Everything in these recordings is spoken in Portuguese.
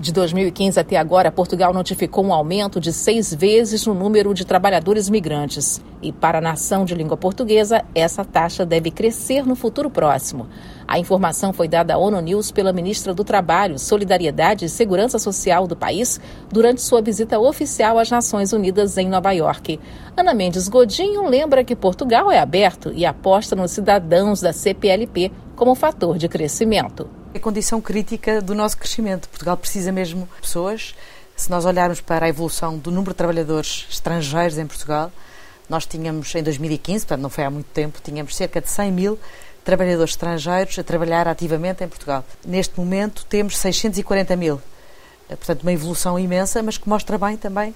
De 2015 até agora, Portugal notificou um aumento de seis vezes no número de trabalhadores migrantes. E para a nação de língua portuguesa, essa taxa deve crescer no futuro próximo. A informação foi dada à ONU News pela ministra do Trabalho, Solidariedade e Segurança Social do país durante sua visita oficial às Nações Unidas em Nova York. Ana Mendes Godinho lembra que Portugal é aberto e aposta nos cidadãos da CPLP como fator de crescimento é condição crítica do nosso crescimento. Portugal precisa mesmo de pessoas. Se nós olharmos para a evolução do número de trabalhadores estrangeiros em Portugal, nós tínhamos em 2015, portanto não foi há muito tempo, tínhamos cerca de 100 mil trabalhadores estrangeiros a trabalhar ativamente em Portugal. Neste momento temos 640 mil. Eh, portanto, uma evolução imensa, mas que mostra bem também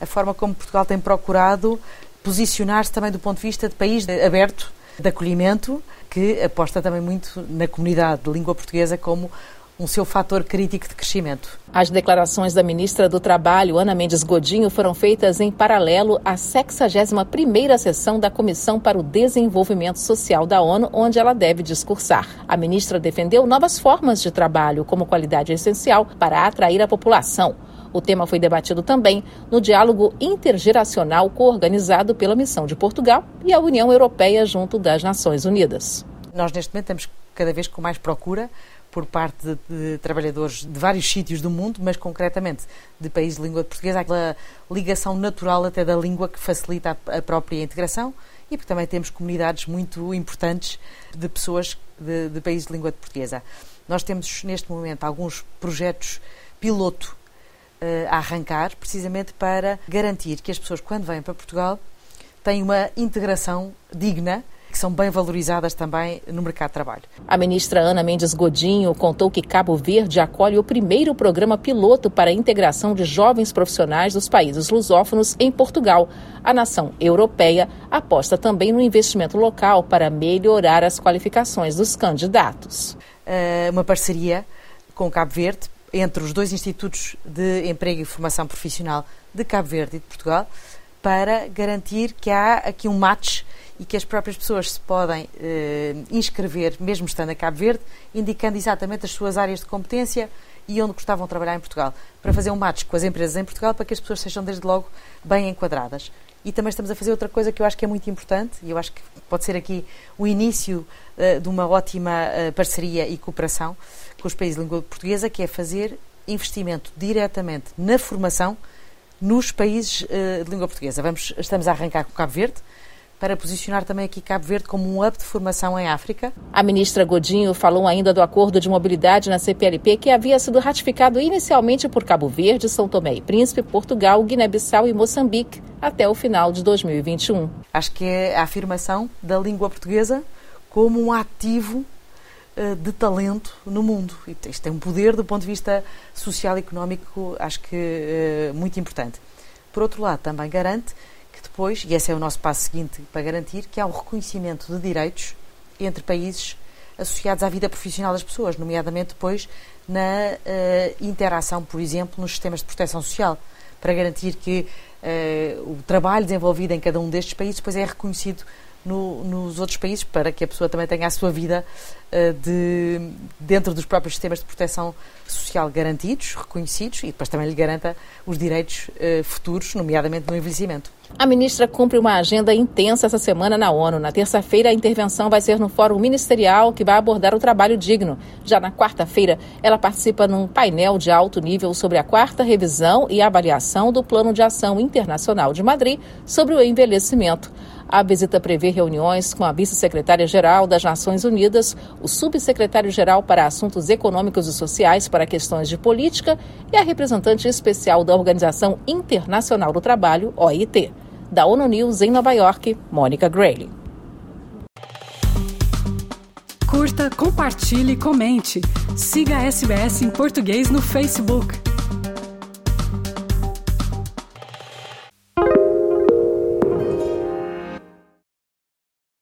a forma como Portugal tem procurado posicionar-se também do ponto de vista de país aberto, de acolhimento, que aposta também muito na comunidade de língua portuguesa como um seu fator crítico de crescimento. As declarações da ministra do Trabalho, Ana Mendes Godinho, foram feitas em paralelo à 61ª sessão da Comissão para o Desenvolvimento Social da ONU, onde ela deve discursar. A ministra defendeu novas formas de trabalho como qualidade essencial para atrair a população. O tema foi debatido também no diálogo intergeracional coorganizado pela Missão de Portugal e a União Europeia junto das Nações Unidas. Nós, neste momento, estamos cada vez com mais procura por parte de, de, trabalhadores de vários sítios do mundo, mas concretamente de países de língua portuguesa, aquela ligação natural até da língua que facilita a, a própria integração e porque também temos comunidades muito importantes de pessoas de, de países de língua portuguesa. Nós temos neste momento alguns projetos piloto uh, a arrancar, precisamente para garantir que as pessoas, quando vêm para Portugal, têm uma integração digna que são bem valorizadas também no mercado de trabalho. A ministra Ana Mendes Godinho contou que Cabo Verde acolhe o primeiro programa piloto para a integração de jovens profissionais dos países lusófonos em Portugal. A nação europeia aposta também no investimento local para melhorar as qualificações dos candidatos. Uh, uma parceria com Cabo Verde entre os dois institutos de emprego e formação profissional de Cabo Verde e de Portugal para garantir que há aqui um match e que as próprias pessoas se podem eh, inscrever, mesmo estando a Cabo Verde, indicando exatamente as suas áreas de competência e onde gostavam de trabalhar em Portugal, para fazer um match com as empresas em Portugal para que as pessoas sejam desde logo bem enquadradas. E também estamos a fazer outra coisa que eu acho que é muito importante e eu acho que pode ser aqui o início uh, de uma ótima uh, parceria e cooperação com os países de língua portuguesa, que é fazer investimento diretamente na formação nos países uh, de língua portuguesa. Vamos, estamos a arrancar com Cabo Verde, para posicionar também aqui Cabo Verde como um hub de formação em África. A ministra Godinho falou ainda do acordo de mobilidade na CPLP que havia sido ratificado inicialmente por Cabo Verde, São Tomé e Príncipe, Portugal, Guiné-Bissau e Moçambique até o final de 2021. Acho que é a afirmação da língua portuguesa como um ativo eh, de talento no mundo. Isto tem um poder do ponto de vista social e económico, acho que eh, muito importante. Por outro lado, também garante que depois, e esse é o nosso passo seguinte para garantir, que há um reconhecimento de direitos entre países associados à vida profissional das pessoas, nomeadamente depois na uh, interação, por exemplo, nos sistemas de proteção social, para garantir que uh, o trabalho desenvolvido em cada um destes países depois é reconhecido no, nos outros países para que a pessoa também tenha a sua vida uh, de, dentro dos próprios sistemas de proteção social garantidos, reconhecidos e depois também lhe garanta os direitos uh, futuros, nomeadamente no envelhecimento. A ministra cumpre uma agenda intensa essa semana na ONU. Na terça-feira, a intervenção vai ser no Fórum Ministerial, que vai abordar o trabalho digno. Já na quarta-feira, ela participa num painel de alto nível sobre a quarta revisão e avaliação do Plano de Ação Internacional de Madrid sobre o envelhecimento. A visita prevê reuniões com a vice-secretária-geral das Nações Unidas, o subsecretário-geral para Assuntos Econômicos e Sociais para Questões de Política e a representante especial da Organização Internacional do Trabalho, OIT. Da ONU News em Nova York, Mônica Grayley. Curta, compartilhe, comente. Siga a SBS em português no Facebook.